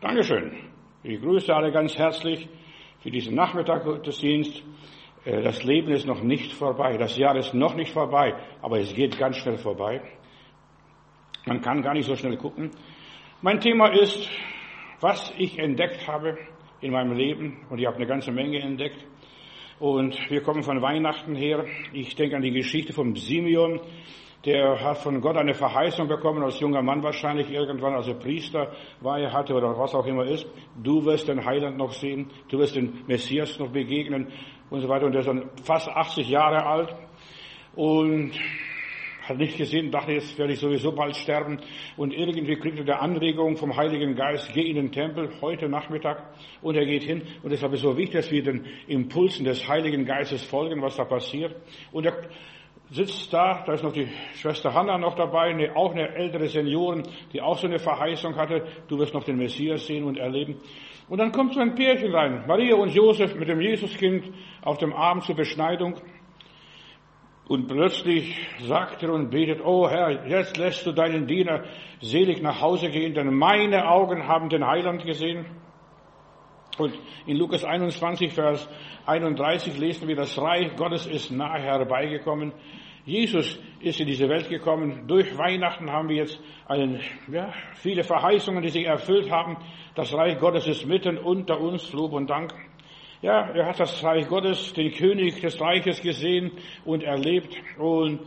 Dankeschön. Ich grüße alle ganz herzlich für diesen Nachmittag Gottesdienst. Äh, das Leben ist noch nicht vorbei. Das Jahr ist noch nicht vorbei, aber es geht ganz schnell vorbei. Man kann gar nicht so schnell gucken. Mein Thema ist, was ich entdeckt habe in meinem Leben. Und ich habe eine ganze Menge entdeckt. Und wir kommen von Weihnachten her. Ich denke an die Geschichte von Simeon. Der hat von Gott eine Verheißung bekommen, als junger Mann wahrscheinlich irgendwann, als er Priester war, er hatte oder was auch immer ist. Du wirst den Heiland noch sehen, du wirst den Messias noch begegnen und so weiter. Und er ist dann fast 80 Jahre alt und hat nicht gesehen, dachte, jetzt werde ich sowieso bald sterben. Und irgendwie kriegt er der Anregung vom Heiligen Geist, geh in den Tempel heute Nachmittag. Und er geht hin. Und deshalb ist es so wichtig, dass wir den Impulsen des Heiligen Geistes folgen, was da passiert. Und er sitzt da, da ist noch die Schwester Hanna noch dabei, eine, auch eine ältere Seniorin, die auch so eine Verheißung hatte, du wirst noch den Messias sehen und erleben. Und dann kommt so ein Pärchen rein, Maria und Josef mit dem Jesuskind auf dem Arm zur Beschneidung. Und plötzlich sagt er und betet, oh Herr, jetzt lässt du deinen Diener selig nach Hause gehen, denn meine Augen haben den Heiland gesehen. Und in Lukas 21, Vers 31 lesen wir, das Reich Gottes ist nahe herbeigekommen. Jesus ist in diese Welt gekommen. Durch Weihnachten haben wir jetzt einen, ja, viele Verheißungen, die sich erfüllt haben. Das Reich Gottes ist mitten unter uns. Lob und Dank. Ja, er hat das Reich Gottes, den König des Reiches gesehen und erlebt und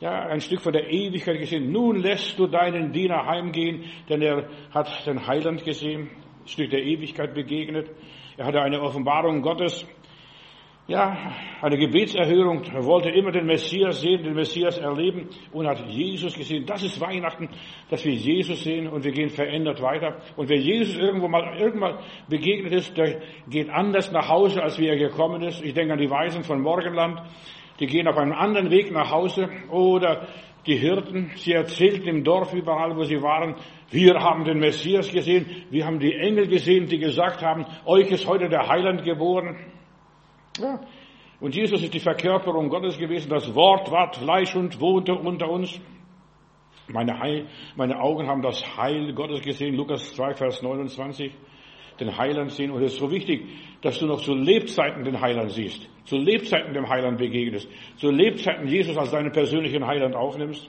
ja, ein Stück von der Ewigkeit gesehen. Nun lässt du deinen Diener heimgehen, denn er hat den Heiland gesehen, ein Stück der Ewigkeit begegnet. Er hatte eine Offenbarung Gottes ja, eine Gebetserhörung. Er wollte immer den Messias sehen, den Messias erleben und hat Jesus gesehen. Das ist Weihnachten, dass wir Jesus sehen und wir gehen verändert weiter. Und wer Jesus irgendwo mal, irgendwann begegnet ist, der geht anders nach Hause, als wie er gekommen ist. Ich denke an die Weisen von Morgenland. Die gehen auf einem anderen Weg nach Hause oder die Hirten, sie erzählten im Dorf überall, wo sie waren, wir haben den Messias gesehen, wir haben die Engel gesehen, die gesagt haben, euch ist heute der Heiland geboren. Ja. Und Jesus ist die Verkörperung Gottes gewesen. Das Wort ward Fleisch und wohnte unter uns. Meine, Heil, meine Augen haben das Heil Gottes gesehen. Lukas 2, Vers 29. Den Heiland sehen. Und es ist so wichtig, dass du noch zu Lebzeiten den Heiland siehst. Zu Lebzeiten dem Heiland begegnest. Zu Lebzeiten Jesus als deinen persönlichen Heiland aufnimmst.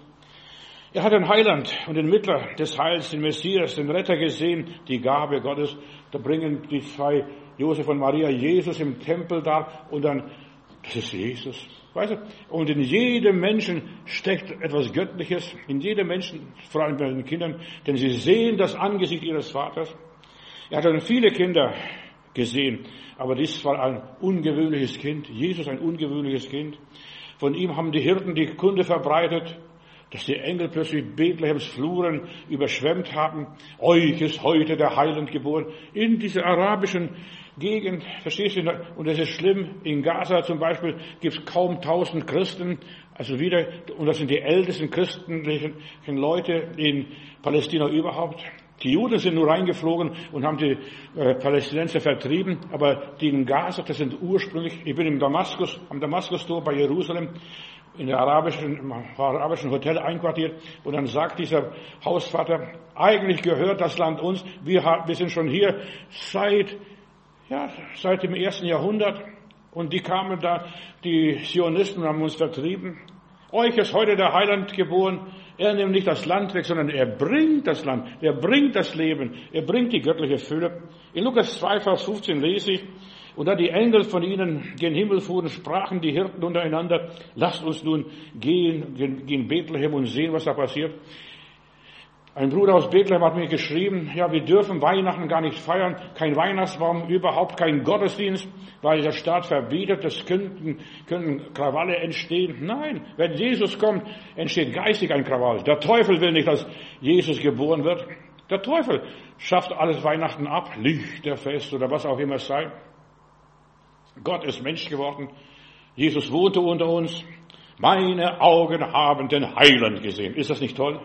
Er hat den Heiland und den Mittler des Heils, den Messias, den Retter gesehen, die Gabe Gottes. Da bringen die zwei Josef und Maria Jesus im Tempel da und dann, das ist Jesus. Weißt du? Und in jedem Menschen steckt etwas Göttliches, in jedem Menschen, vor allem bei den Kindern, denn sie sehen das Angesicht ihres Vaters. Er hat dann viele Kinder gesehen, aber dies war ein ungewöhnliches Kind, Jesus ein ungewöhnliches Kind. Von ihm haben die Hirten die Kunde verbreitet, dass die Engel plötzlich Bethlehems Fluren überschwemmt haben. Euch ist heute der Heiland geboren. In dieser arabischen Gegend, verstehst du? Und das ist schlimm. In Gaza zum Beispiel gibt es kaum tausend Christen. Also wieder, und das sind die ältesten christlichen Leute in Palästina überhaupt. Die Juden sind nur reingeflogen und haben die äh, Palästinenser vertrieben, aber die in Gaza, das sind ursprünglich, ich bin im Damaskus, am Damaskustor bei Jerusalem, in der arabischen, im arabischen Hotel einquartiert und dann sagt dieser Hausvater, eigentlich gehört das Land uns, wir, wir sind schon hier seit ja, seit dem ersten Jahrhundert. Und die kamen da, die Zionisten haben uns vertrieben. Euch ist heute der Heiland geboren. Er nimmt nicht das Land weg, sondern er bringt das Land. Er bringt das Leben. Er bringt die göttliche Fülle. In Lukas 2, Vers 15 lese ich, und da die Engel von ihnen gen Himmel fuhren, sprachen die Hirten untereinander, lasst uns nun gehen, gehen Bethlehem und sehen, was da passiert. Ein Bruder aus Bethlehem hat mir geschrieben, ja, wir dürfen Weihnachten gar nicht feiern, kein Weihnachtsbaum, überhaupt kein Gottesdienst, weil der Staat verbietet, es könnten, könnten Krawalle entstehen. Nein, wenn Jesus kommt, entsteht geistig ein Krawall. Der Teufel will nicht, dass Jesus geboren wird. Der Teufel schafft alles Weihnachten ab, Lichterfest oder was auch immer es sei. Gott ist Mensch geworden. Jesus wohnte unter uns. Meine Augen haben den Heiland gesehen. Ist das nicht toll?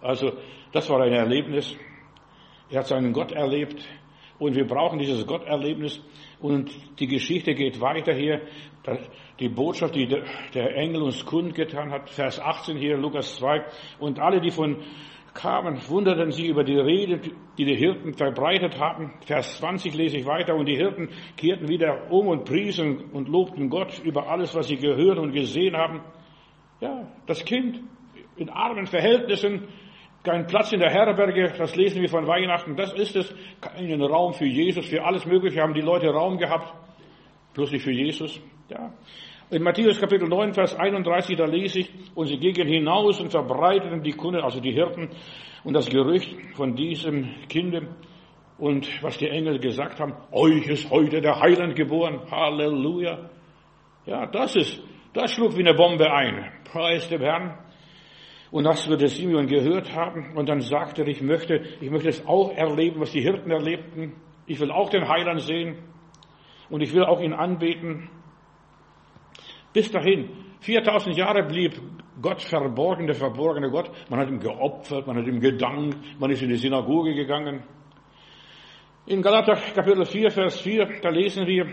Also das war ein Erlebnis. Er hat seinen Gott erlebt und wir brauchen dieses Gotterlebnis und die Geschichte geht weiter hier. Die Botschaft, die der Engel uns kundgetan hat, Vers 18 hier, Lukas 2. Und alle, die von kamen, wunderten sie über die Rede, die die Hirten verbreitet hatten. Vers 20 lese ich weiter. Und die Hirten kehrten wieder um und priesen und lobten Gott über alles, was sie gehört und gesehen haben. Ja, das Kind in armen Verhältnissen, kein Platz in der Herberge, das lesen wir von Weihnachten, das ist es, keinen Raum für Jesus, für alles Mögliche haben die Leute Raum gehabt, bloß nicht für Jesus. Ja. In Matthäus Kapitel 9, Vers 31, da lese ich, und sie gingen hinaus und verbreiteten die Kunde, also die Hirten, und das Gerücht von diesem Kinde und was die Engel gesagt haben, euch ist heute der Heiland geboren, Halleluja. Ja, das ist, das schlug wie eine Bombe ein. Preis dem Herrn. Und das würde Simeon gehört haben. Und dann sagte er, ich möchte, ich möchte es auch erleben, was die Hirten erlebten. Ich will auch den Heiland sehen. Und ich will auch ihn anbeten. Bis dahin, 4000 Jahre blieb Gott verborgen, der verborgene Gott. Man hat ihm geopfert, man hat ihm gedankt, man ist in die Synagoge gegangen. In Galater Kapitel 4, Vers 4, da lesen wir,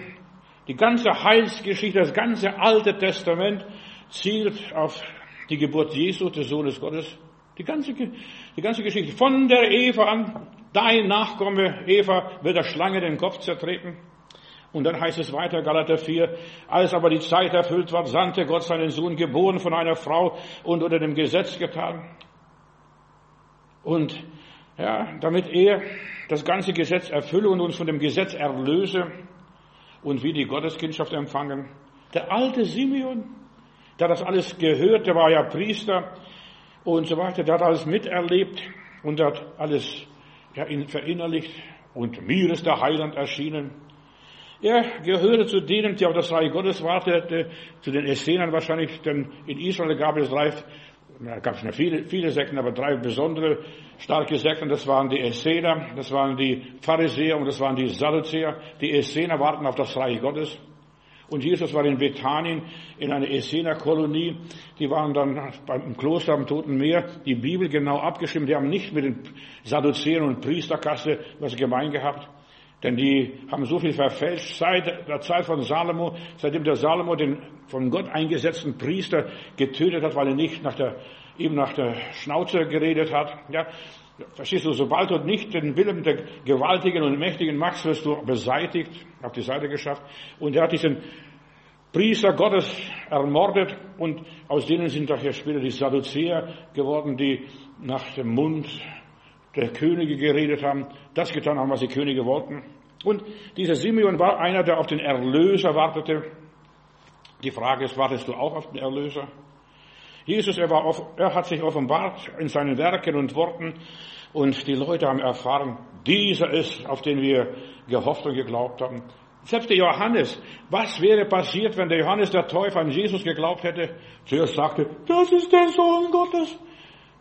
die ganze Heilsgeschichte, das ganze Alte Testament zielt auf die Geburt Jesu, des Sohnes Gottes. Die ganze, die ganze Geschichte. Von der Eva an, dein Nachkomme Eva wird der Schlange den Kopf zertreten. Und dann heißt es weiter, Galater 4, als aber die Zeit erfüllt war, sandte Gott seinen Sohn, geboren von einer Frau und unter dem Gesetz getan. Und ja, damit er das ganze Gesetz erfülle und uns von dem Gesetz erlöse und wie die Gotteskindschaft empfangen. Der alte Simeon, der das alles gehört, der war ja Priester und so weiter, der hat alles miterlebt und hat alles ja, verinnerlicht und mir ist der Heiland erschienen. Er gehörte zu denen, die auf das Reich Gottes warteten, zu den Essenern wahrscheinlich, denn in Israel gab es drei, da gab es viele, viele Sekten, aber drei besondere starke Sekten, das waren die Essener, das waren die Pharisäer und das waren die Sadduzäer. Die Essener warten auf das Reich Gottes. Und Jesus war in Bethanien in einer Essener-Kolonie. Die waren dann beim Kloster am Toten Meer, die Bibel genau abgestimmt. Die haben nicht mit den Sadduzäern und Priesterkasse was gemein gehabt. Denn die haben so viel verfälscht seit der Zeit von Salomo, seitdem der Salomo den von Gott eingesetzten Priester getötet hat, weil er nicht nach der, ihm nach der Schnauze geredet hat. Ja, verstehst du, sobald du nicht den Willen der gewaltigen und mächtigen machst, wirst du beseitigt, auf die Seite geschafft. Und er hat diesen Priester Gottes ermordet und aus denen sind daher später die Sadduzäer geworden, die nach dem Mund der Könige geredet haben, das getan haben, was die Könige wollten. Und dieser Simeon war einer, der auf den Erlöser wartete. Die Frage ist, wartest du auch auf den Erlöser? Jesus, er, war, er hat sich offenbart in seinen Werken und Worten und die Leute haben erfahren, dieser ist, auf den wir gehofft und geglaubt haben. Selbst der Johannes, was wäre passiert, wenn der Johannes der Täufer an Jesus geglaubt hätte? Zuerst sagte, das ist der Sohn Gottes.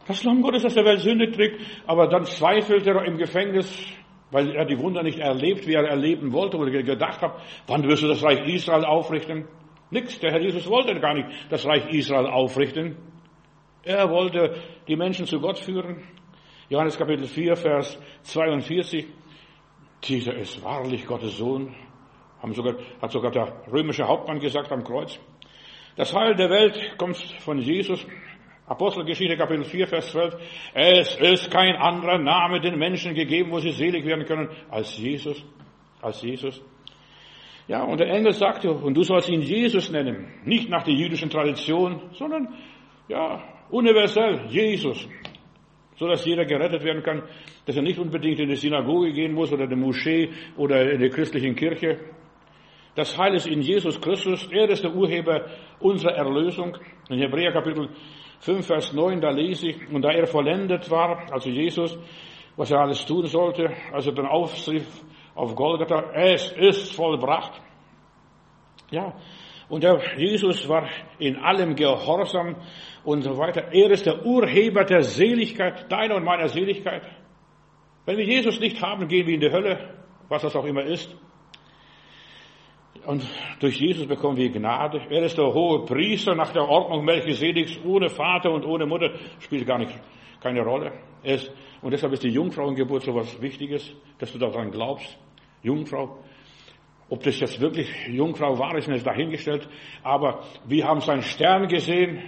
Das Lamm Gottes, das der Welt Sünde trägt. Aber dann zweifelte er im Gefängnis, weil er die Wunder nicht erlebt, wie er erleben wollte oder gedacht hat. Wann wirst du das Reich Israel aufrichten? Nix. Der Herr Jesus wollte gar nicht das Reich Israel aufrichten. Er wollte die Menschen zu Gott führen. Johannes Kapitel 4, Vers 42. Dieser ist wahrlich Gottes Sohn. Sogar, hat sogar der römische Hauptmann gesagt am Kreuz. Das Heil der Welt kommt von Jesus. Apostelgeschichte Kapitel 4, Vers 12. Es ist kein anderer Name den Menschen gegeben, wo sie selig werden können, als Jesus. Als Jesus. Ja, und der Engel sagte, und du sollst ihn Jesus nennen. Nicht nach der jüdischen Tradition, sondern, ja, universell, Jesus. So dass jeder gerettet werden kann, dass er nicht unbedingt in die Synagoge gehen muss oder in die Moschee oder in die christlichen Kirche. Das Heil ist in Jesus Christus. Er ist der Urheber unserer Erlösung. In Hebräer Kapitel 5, Vers 9, da lese ich, und da er vollendet war, also Jesus, was er alles tun sollte, als er dann aufrief auf Golgatha, es ist vollbracht. Ja, und der Jesus war in allem gehorsam und so weiter. Er ist der Urheber der Seligkeit, deiner und meiner Seligkeit. Wenn wir Jesus nicht haben, gehen wir in die Hölle, was das auch immer ist. Und durch Jesus bekommen wir Gnade. Er ist der hohe Priester nach der Ordnung Melchisedeks, ohne Vater und ohne Mutter, spielt gar nicht, keine Rolle. Ist, und deshalb ist die Jungfrauengeburt so was Wichtiges, dass du daran glaubst. Jungfrau. Ob das jetzt wirklich Jungfrau war, ist nicht dahingestellt. Aber wir haben seinen Stern gesehen,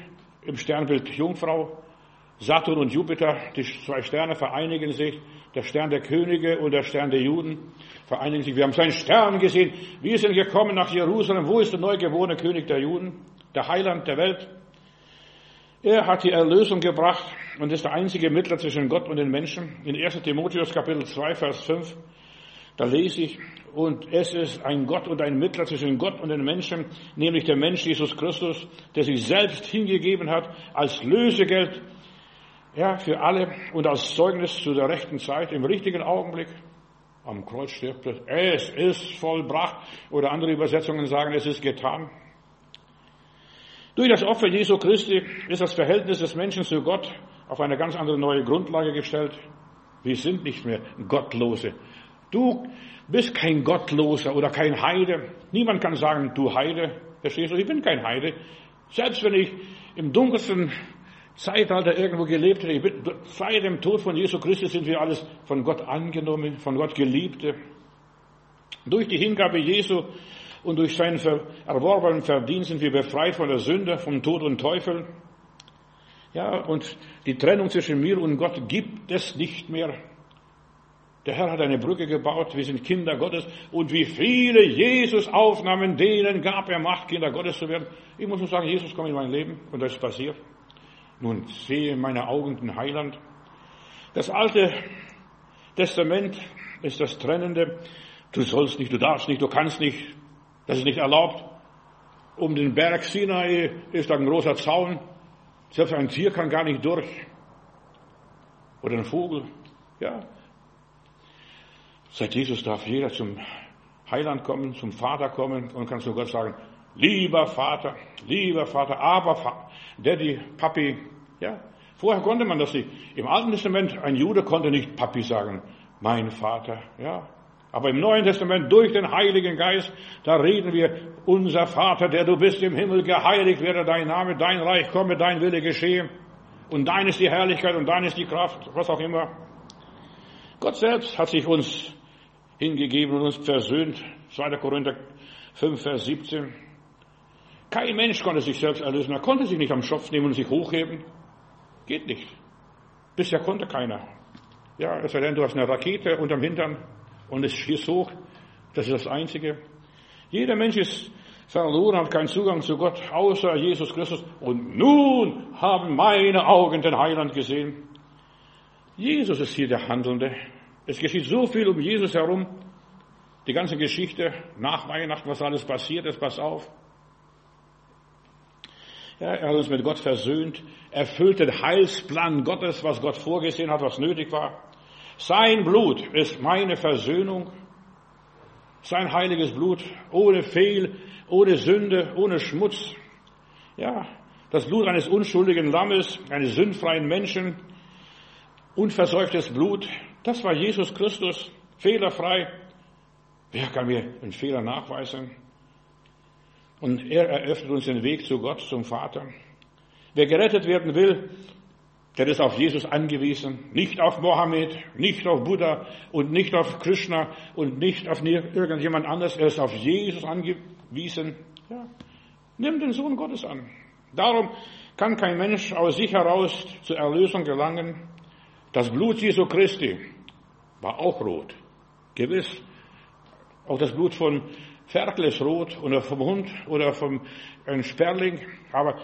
im Sternbild Jungfrau. Saturn und Jupiter, die zwei Sterne vereinigen sich. Der Stern der Könige und der Stern der Juden vereinigen sich. Wir haben seinen Stern gesehen. Wir sind gekommen nach Jerusalem. Wo ist der neugeborene König der Juden? Der Heiland der Welt. Er hat die Erlösung gebracht und ist der einzige Mittler zwischen Gott und den Menschen. In 1 Timotheus Kapitel 2, Vers 5, da lese ich, und es ist ein Gott und ein Mittler zwischen Gott und den Menschen, nämlich der Mensch Jesus Christus, der sich selbst hingegeben hat als Lösegeld ja, für alle und als Zeugnis zu der rechten Zeit, im richtigen Augenblick. Am Kreuz stirbt es. Es ist vollbracht. Oder andere Übersetzungen sagen, es ist getan. Durch das Opfer Jesu Christi ist das Verhältnis des Menschen zu Gott auf eine ganz andere neue Grundlage gestellt. Wir sind nicht mehr Gottlose. Du bist kein Gottloser oder kein Heide. Niemand kann sagen, du Heide. Verstehst du? Ich bin kein Heide. Selbst wenn ich im dunkelsten Zeitalter irgendwo gelebt hätte, seit dem Tod von Jesu Christus sind wir alles von Gott angenommen, von Gott Geliebte. Durch die Hingabe Jesu und durch seinen erworbenen Verdienst sind wir befreit von der Sünde, vom Tod und Teufel. Ja, und die Trennung zwischen mir und Gott gibt es nicht mehr. Der Herr hat eine Brücke gebaut, wir sind Kinder Gottes und wie viele Jesus aufnahmen, denen gab er Macht, Kinder Gottes zu werden. Ich muss nur sagen, Jesus kommt in mein Leben und das ist passiert. Nun sehe meine Augen den Heiland. Das alte Testament ist das Trennende. Du sollst nicht, du darfst nicht, du kannst nicht, das ist nicht erlaubt. Um den Berg Sinai ist ein großer Zaun. Selbst ein Tier kann gar nicht durch. Oder ein Vogel. Ja. Seit Jesus darf jeder zum Heiland kommen, zum Vater kommen und kann zu Gott sagen, lieber Vater, lieber Vater, aber Daddy, Papi, ja. Vorher konnte man das nicht. Im Alten Testament, ein Jude konnte nicht Papi sagen, mein Vater, ja. Aber im Neuen Testament durch den Heiligen Geist, da reden wir, unser Vater, der du bist im Himmel, geheiligt werde dein Name, dein Reich komme, dein Wille geschehe. Und dein ist die Herrlichkeit und dein ist die Kraft, was auch immer. Gott selbst hat sich uns hingegeben und uns versöhnt. 2. Korinther 5, Vers 17. Kein Mensch konnte sich selbst erlösen. Er konnte sich nicht am Schopf nehmen und sich hochheben. Geht nicht. Bisher konnte keiner. Ja, es sei denn, du hast eine Rakete unterm Hintern und es schießt hoch. Das ist das Einzige. Jeder Mensch ist verloren, hat keinen Zugang zu Gott, außer Jesus Christus. Und nun haben meine Augen den Heiland gesehen. Jesus ist hier der Handelnde. Es geschieht so viel um Jesus herum. Die ganze Geschichte nach Weihnachten, was alles passiert ist, pass auf. Ja, er hat uns mit Gott versöhnt, erfüllt den Heilsplan Gottes, was Gott vorgesehen hat, was nötig war. Sein Blut ist meine Versöhnung. Sein heiliges Blut, ohne Fehl, ohne Sünde, ohne Schmutz. Ja, das Blut eines unschuldigen Lammes, eines sündfreien Menschen, unverseuchtes Blut, das war Jesus Christus, fehlerfrei. Wer kann mir einen Fehler nachweisen? Und er eröffnet uns den Weg zu Gott, zum Vater. Wer gerettet werden will, der ist auf Jesus angewiesen, nicht auf Mohammed, nicht auf Buddha und nicht auf Krishna und nicht auf irgendjemand anderes. Er ist auf Jesus angewiesen. Ja. Nimm den Sohn Gottes an. Darum kann kein Mensch aus sich heraus zur Erlösung gelangen. Das Blut Jesu Christi war auch rot. Gewiss. Auch das Blut von Ferkel ist rot oder vom Hund oder vom Sperling. Aber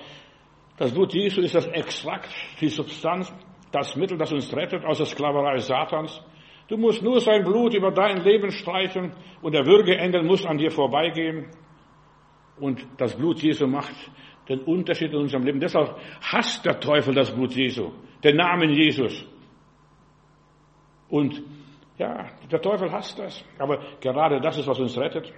das Blut Jesu ist das Extrakt, die Substanz, das Mittel, das uns rettet aus der Sklaverei Satans. Du musst nur sein Blut über dein Leben streichen und der Würgeengel muss an dir vorbeigehen. Und das Blut Jesu macht den Unterschied in unserem Leben. Deshalb hasst der Teufel das Blut Jesu, den Namen Jesus. Und ja, der Teufel hasst das. Aber gerade das ist, was uns rettet.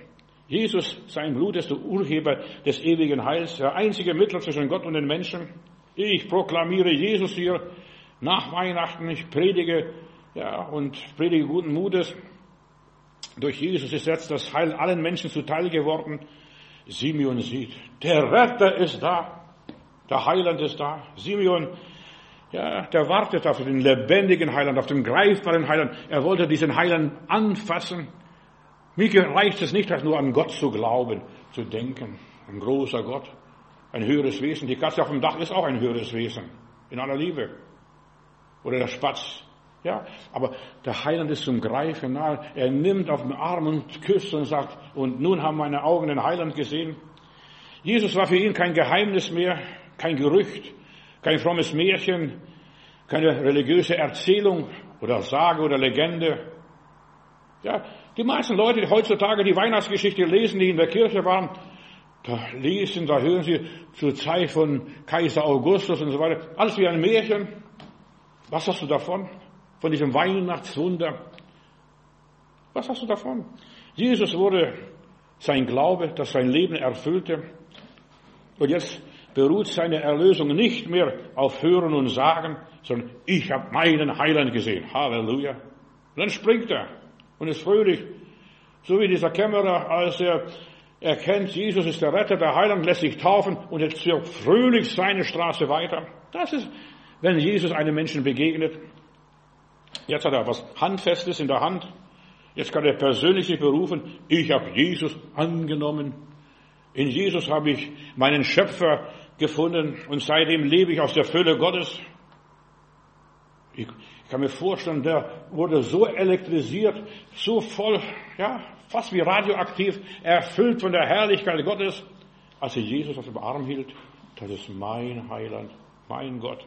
Jesus, sein Blut ist der Urheber des ewigen Heils, der einzige Mittler zwischen Gott und den Menschen. Ich proklamiere Jesus hier nach Weihnachten. Ich predige, ja, und predige guten Mutes. Durch Jesus ist jetzt das Heil allen Menschen zuteil geworden. Simeon sieht, der Retter ist da. Der Heiland ist da. Simeon, ja, der wartet auf den lebendigen Heiland, auf den greifbaren Heiland. Er wollte diesen Heiland anfassen. Mir reicht es nicht, nur an Gott zu glauben, zu denken. Ein großer Gott, ein höheres Wesen. Die Katze auf dem Dach ist auch ein höheres Wesen. In aller Liebe. oder der Spatz. Ja, aber der Heiland ist zum Greifen nahe. Er nimmt auf den Arm und küsst und sagt, und nun haben meine Augen den Heiland gesehen. Jesus war für ihn kein Geheimnis mehr, kein Gerücht, kein frommes Märchen, keine religiöse Erzählung oder Sage oder Legende. Ja, die meisten Leute, die heutzutage die Weihnachtsgeschichte lesen, die in der Kirche waren, da lesen, da hören sie zur Zeit von Kaiser Augustus und so weiter, alles wie ein Märchen. Was hast du davon? Von diesem Weihnachtswunder? Was hast du davon? Jesus wurde sein Glaube, das sein Leben erfüllte. Und jetzt beruht seine Erlösung nicht mehr auf Hören und Sagen, sondern ich habe meinen Heiland gesehen. Halleluja. Und dann springt er und ist fröhlich. So wie dieser Kämmerer, als er erkennt, Jesus ist der Retter, der Heiland, lässt sich taufen und jetzt zieht fröhlich seine Straße weiter. Das ist, wenn Jesus einem Menschen begegnet. Jetzt hat er was Handfestes in der Hand. Jetzt kann er persönlich sich berufen, ich habe Jesus angenommen. In Jesus habe ich meinen Schöpfer gefunden und seitdem lebe ich aus der Fülle Gottes. Ich kann mir vorstellen, der wurde so elektrisiert, so voll, ja, fast wie radioaktiv, erfüllt von der Herrlichkeit Gottes, als er Jesus auf dem Arm hielt. Das ist mein Heiland, mein Gott.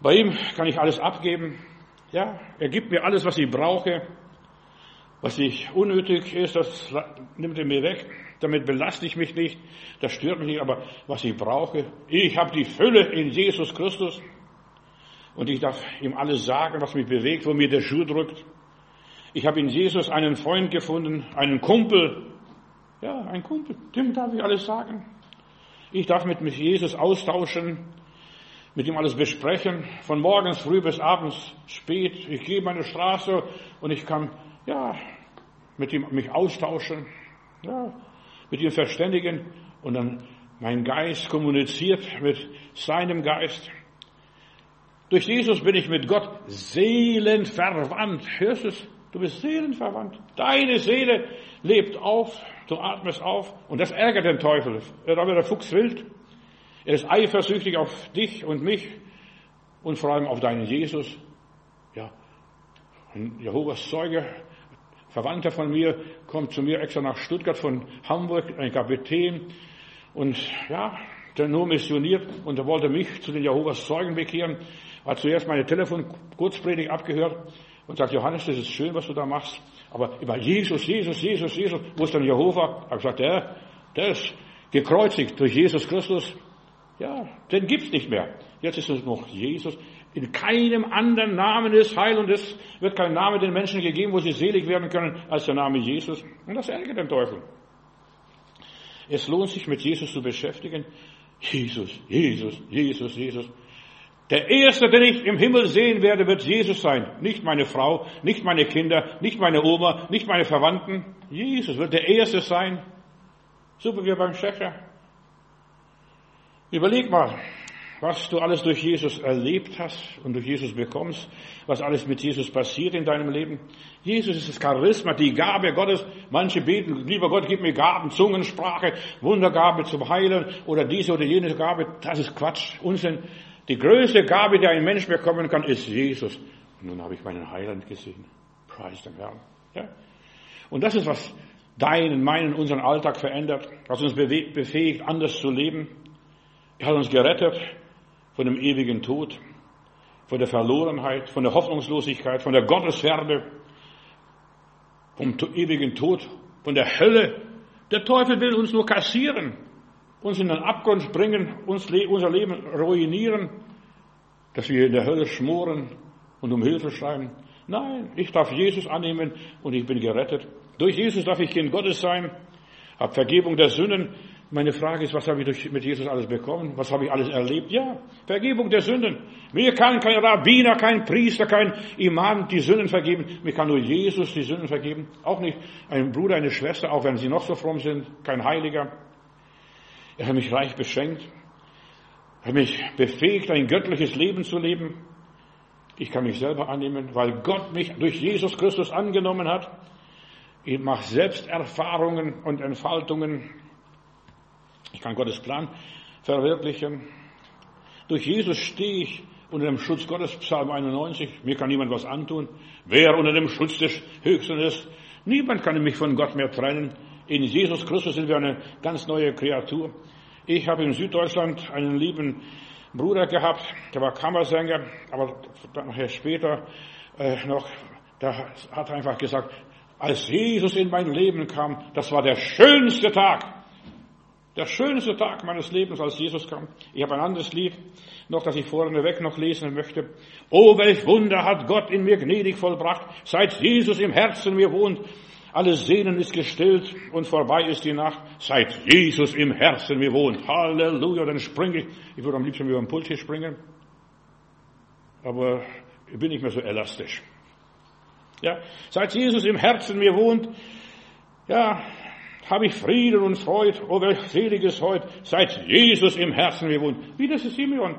Bei ihm kann ich alles abgeben. Ja, er gibt mir alles, was ich brauche. Was nicht unnötig ist, das nimmt er mir weg. Damit belaste ich mich nicht. Das stört mich nicht. Aber was ich brauche, ich habe die Fülle in Jesus Christus. Und ich darf ihm alles sagen, was mich bewegt, wo mir der Schuh drückt. Ich habe in Jesus einen Freund gefunden, einen Kumpel. Ja, ein Kumpel. Dem darf ich alles sagen. Ich darf mit Jesus austauschen mit ihm alles besprechen, von morgens früh bis abends spät. Ich gehe meine Straße und ich kann, ja, mit ihm mich austauschen, ja, mit ihm verständigen und dann mein Geist kommuniziert mit seinem Geist. Durch Jesus bin ich mit Gott seelenverwandt. Hörst du es? Du bist seelenverwandt. Deine Seele lebt auf, du atmest auf und das ärgert den Teufel. Da wird der Fuchs wild. Er ist eifersüchtig auf dich und mich und vor allem auf deinen Jesus. Ja, ein Jehovas Zeuge, Verwandter von mir, kommt zu mir extra nach Stuttgart von Hamburg, ein Kapitän. Und ja, der nur missioniert und er wollte mich zu den Jehovas Zeugen bekehren. Hat zuerst meine Telefon-Kurzpredigt abgehört und sagt, Johannes, das ist schön, was du da machst. Aber über Jesus, Jesus, Jesus, Jesus, wo ist denn Jehova? Ich habe gesagt, der, der ist gekreuzigt durch Jesus Christus. Ja, den gibt's nicht mehr. Jetzt ist es noch Jesus. In keinem anderen Namen ist Heil und es wird kein Name den Menschen gegeben, wo sie selig werden können, als der Name Jesus. Und das ärgert den Teufel. Es lohnt sich, mit Jesus zu beschäftigen. Jesus, Jesus, Jesus, Jesus. Der Erste, den ich im Himmel sehen werde, wird Jesus sein. Nicht meine Frau, nicht meine Kinder, nicht meine Oma, nicht meine Verwandten. Jesus wird der Erste sein. Super wie beim Schächer. Überleg mal, was du alles durch Jesus erlebt hast und durch Jesus bekommst, was alles mit Jesus passiert in deinem Leben. Jesus ist das Charisma, die Gabe Gottes. Manche beten, lieber Gott, gib mir Gaben, Zungensprache, Wundergabe zum Heilen oder diese oder jene Gabe. Das ist Quatsch, Unsinn. Die größte Gabe, die ein Mensch bekommen kann, ist Jesus. Und nun habe ich meinen Heiland gesehen. Preis dem Herrn. Ja? Und das ist, was deinen, meinen, unseren Alltag verändert, was uns befähigt, anders zu leben. Er hat uns gerettet von dem ewigen Tod, von der Verlorenheit, von der Hoffnungslosigkeit, von der Gottesferne, vom ewigen Tod, von der Hölle. Der Teufel will uns nur kassieren, uns in den Abgrund bringen, uns unser Leben ruinieren, dass wir in der Hölle schmoren und um Hilfe schreiben. Nein, ich darf Jesus annehmen und ich bin gerettet. Durch Jesus darf ich Kind Gottes sein, habe Vergebung der Sünden, meine Frage ist, was habe ich durch, mit Jesus alles bekommen? Was habe ich alles erlebt? Ja, Vergebung der Sünden. Mir kann kein Rabbiner, kein Priester, kein Imam die Sünden vergeben. Mir kann nur Jesus die Sünden vergeben. Auch nicht ein Bruder, eine Schwester, auch wenn sie noch so fromm sind. Kein Heiliger. Er hat mich reich beschenkt. Er hat mich befähigt, ein göttliches Leben zu leben. Ich kann mich selber annehmen, weil Gott mich durch Jesus Christus angenommen hat. Ich mache Selbsterfahrungen und Entfaltungen ich kann Gottes Plan verwirklichen. Durch Jesus stehe ich unter dem Schutz Gottes, Psalm 91. Mir kann niemand was antun. Wer unter dem Schutz des Höchsten ist, niemand kann mich von Gott mehr trennen. In Jesus Christus sind wir eine ganz neue Kreatur. Ich habe in Süddeutschland einen lieben Bruder gehabt, der war Kammersänger, aber nachher später äh, noch, da hat er einfach gesagt, als Jesus in mein Leben kam, das war der schönste Tag. Der schönste Tag meines Lebens, als Jesus kam. Ich habe ein anderes Lied, noch, das ich vorne weg noch lesen möchte. Oh, welch Wunder hat Gott in mir gnädig vollbracht, seit Jesus im Herzen mir wohnt. Alles Sehnen ist gestillt und vorbei ist die Nacht, seit Jesus im Herzen mir wohnt. Halleluja, dann springe ich. Ich würde am liebsten über den Pult hier springen. Aber ich bin nicht mehr so elastisch. Ja, seit Jesus im Herzen mir wohnt, ja, habe ich Frieden und Freude, oh welch seliges heute, seit Jesus im Herzen mir wohnt. Wie das ist Simeon.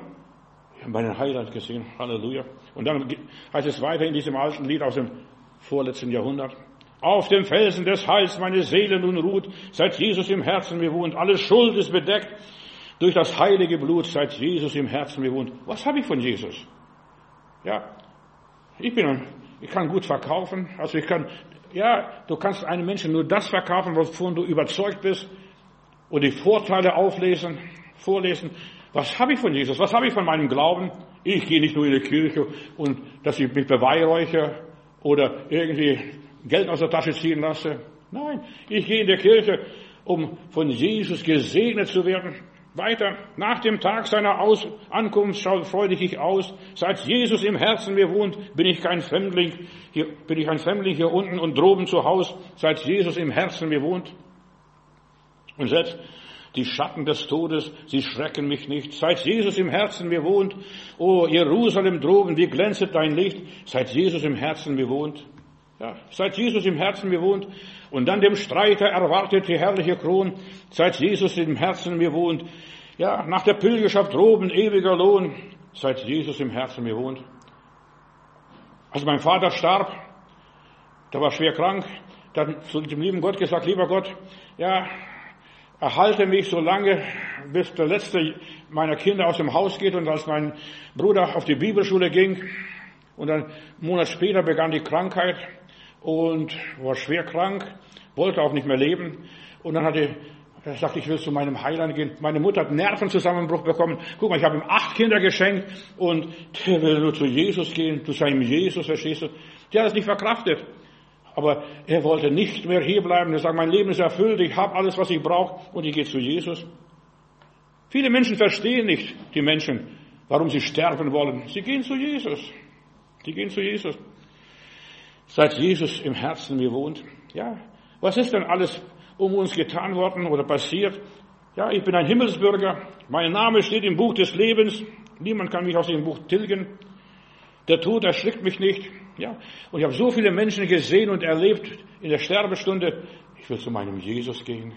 Ich habe meinen Heiland gesehen. Halleluja. Und dann heißt es weiter in diesem alten Lied aus dem vorletzten Jahrhundert. Auf dem Felsen des Heils meine Seele nun ruht, seit Jesus im Herzen mir wohnt. Alle Schuld ist bedeckt durch das heilige Blut, seit Jesus im Herzen mir wohnt. Was habe ich von Jesus? Ja, ich bin, ich kann gut verkaufen. Also ich kann, ja, du kannst einem Menschen nur das verkaufen, wovon du überzeugt bist und die Vorteile auflesen, vorlesen. Was habe ich von Jesus? Was habe ich von meinem Glauben? Ich gehe nicht nur in die Kirche und dass ich mich beweihräuche oder irgendwie Geld aus der Tasche ziehen lasse. Nein, ich gehe in der Kirche, um von Jesus gesegnet zu werden. Weiter, nach dem Tag seiner aus Ankunft schaut freudig ich aus. Seit Jesus im Herzen mir wohnt, bin ich kein Fremdling, hier, bin ich ein Fremdling hier unten und droben zu Haus, seit Jesus im Herzen mir wohnt. Und selbst die Schatten des Todes, sie schrecken mich nicht. Seit Jesus im Herzen mir wohnt, o Jerusalem droben, wie glänzet dein Licht, seit Jesus im Herzen mir wohnt. Ja, seit Jesus im Herzen mir wohnt und dann dem Streiter erwartet die herrliche Kron, seit Jesus im Herzen mir wohnt. Ja, nach der Pilgerschaft droben ewiger Lohn, seit Jesus im Herzen mir wohnt. Als mein Vater starb, der war schwer krank, dann zu dem lieben Gott gesagt, lieber Gott, ja, erhalte mich so lange, bis der letzte meiner Kinder aus dem Haus geht und als mein Bruder auf die Bibelschule ging und dann einen Monat später begann die Krankheit, und war schwer krank, wollte auch nicht mehr leben. Und dann hatte, er sagte, ich will zu meinem Heiland gehen. Meine Mutter hat Nervenzusammenbruch bekommen. Guck mal, ich habe ihm acht Kinder geschenkt und der will nur zu Jesus gehen, zu seinem Jesus, verstehst du? Die hat es nicht verkraftet. Aber er wollte nicht mehr hierbleiben. Er sagt, mein Leben ist erfüllt, ich habe alles, was ich brauche und ich gehe zu Jesus. Viele Menschen verstehen nicht, die Menschen, warum sie sterben wollen. Sie gehen zu Jesus. Sie gehen zu Jesus seit Jesus im Herzen mir wohnt. Ja, was ist denn alles um uns getan worden oder passiert? Ja, ich bin ein Himmelsbürger. Mein Name steht im Buch des Lebens. Niemand kann mich aus dem Buch tilgen. Der Tod erschrickt mich nicht. Ja, und ich habe so viele Menschen gesehen und erlebt in der Sterbestunde. Ich will zu meinem Jesus gehen.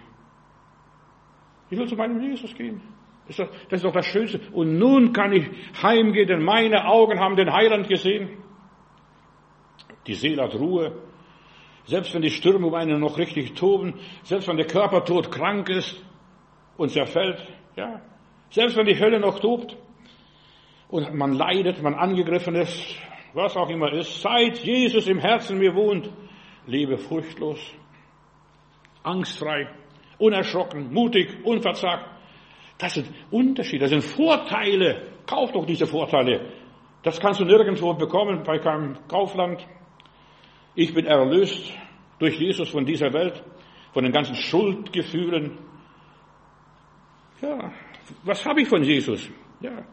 Ich will zu meinem Jesus gehen. Das ist, doch, das ist doch das Schönste. Und nun kann ich heimgehen, denn meine Augen haben den Heiland gesehen. Die Seele hat Ruhe. Selbst wenn die Stürme um einen noch richtig toben, selbst wenn der Körper tot krank ist und zerfällt, ja, selbst wenn die Hölle noch tobt und man leidet, man angegriffen ist, was auch immer ist, seit Jesus im Herzen mir wohnt, lebe furchtlos, angstfrei, unerschrocken, mutig, unverzagt. Das sind Unterschiede, das sind Vorteile. Kauf doch diese Vorteile. Das kannst du nirgendwo bekommen, bei keinem Kaufland. Ich bin erlöst durch Jesus von dieser Welt, von den ganzen Schuldgefühlen. Ja, was habe ich von Jesus? Ja.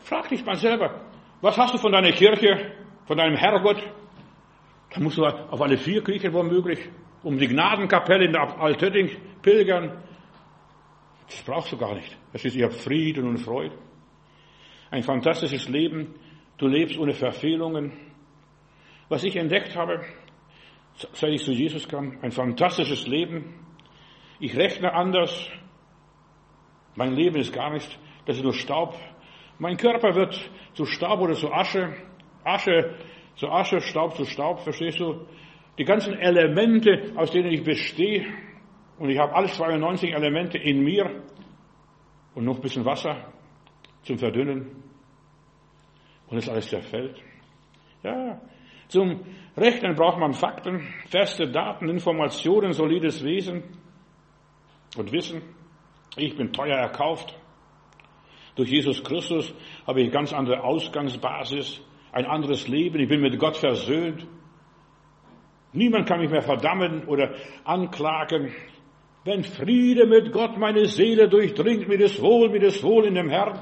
Frag dich mal selber, was hast du von deiner Kirche, von deinem Herrgott? Da musst du auf alle vier kriechen, womöglich, um die Gnadenkapelle in der Altötting pilgern. Das brauchst du gar nicht. Das ist, ihr Frieden und Freude. Ein fantastisches Leben. Du lebst ohne Verfehlungen. Was ich entdeckt habe, seit ich zu Jesus kam, ein fantastisches Leben. Ich rechne anders. Mein Leben ist gar nicht, das ist nur Staub. Mein Körper wird zu Staub oder zu Asche. Asche zu Asche, Staub zu Staub, verstehst du? Die ganzen Elemente, aus denen ich bestehe, und ich habe alle 92 Elemente in mir und noch ein bisschen Wasser zum Verdünnen. und es alles zerfällt. Ja, zum Rechnen braucht man Fakten, feste Daten, Informationen, solides Wesen und Wissen. Ich bin teuer erkauft. Durch Jesus Christus habe ich ganz andere Ausgangsbasis, ein anderes Leben. Ich bin mit Gott versöhnt. Niemand kann mich mehr verdammen oder anklagen. Wenn Friede mit Gott meine Seele durchdringt, mir das Wohl, mir das Wohl in dem Herrn.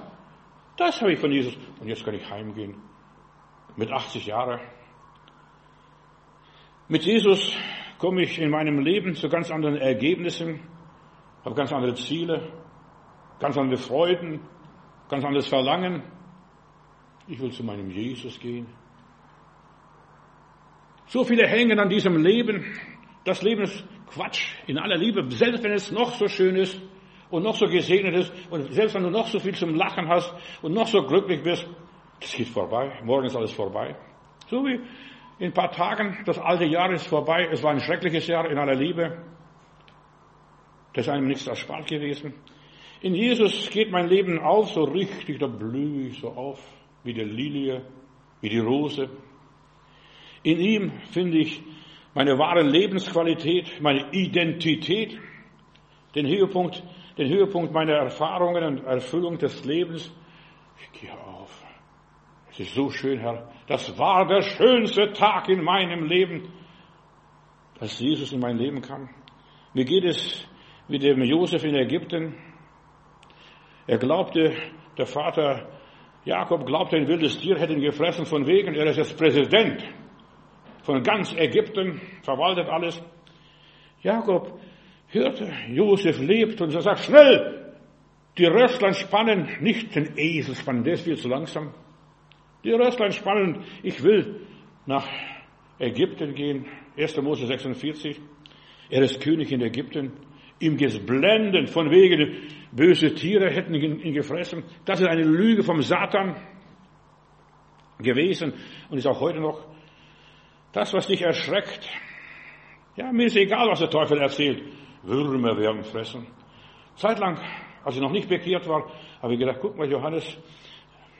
Das habe ich von Jesus. Und jetzt kann ich heimgehen. Mit 80 Jahren. Mit Jesus komme ich in meinem Leben zu ganz anderen Ergebnissen, habe ganz andere Ziele, ganz andere Freuden, ganz anderes Verlangen. Ich will zu meinem Jesus gehen. So viele hängen an diesem Leben. Das Leben ist Quatsch in aller Liebe, selbst wenn es noch so schön ist und noch so gesegnet ist und selbst wenn du noch so viel zum Lachen hast und noch so glücklich bist, das geht vorbei. Morgen ist alles vorbei. So wie in ein paar Tagen, das alte Jahr ist vorbei. Es war ein schreckliches Jahr in aller Liebe. Das ist einem nichts erspart gewesen. In Jesus geht mein Leben auf, so richtig, da blühe ich so auf, wie die Lilie, wie die Rose. In ihm finde ich meine wahre Lebensqualität, meine Identität, den Höhepunkt, den Höhepunkt meiner Erfahrungen und Erfüllung des Lebens. Ich gehe auf. Es ist so schön, Herr. Das war der schönste Tag in meinem Leben, dass Jesus in mein Leben kam. Mir geht es wie dem Josef in Ägypten. Er glaubte, der Vater Jakob glaubte, ein wildes Tier hätte ihn gefressen von wegen, er ist jetzt Präsident von ganz Ägypten, verwaltet alles. Jakob hörte, Josef lebt und er sagt, schnell, die Röstlein spannen, nicht den Esel spannen, der ist viel zu langsam. Die Röstlein spannen, ich will nach Ägypten gehen. 1. Mose 46. Er ist König in Ägypten. Ihm geht's blendend, von wegen böse Tiere hätten ihn gefressen. Das ist eine Lüge vom Satan gewesen und ist auch heute noch. Das, was dich erschreckt, ja, mir ist egal, was der Teufel erzählt. Würmer werden fressen. Zeitlang, als ich noch nicht bekehrt war, habe ich gedacht, guck mal, Johannes,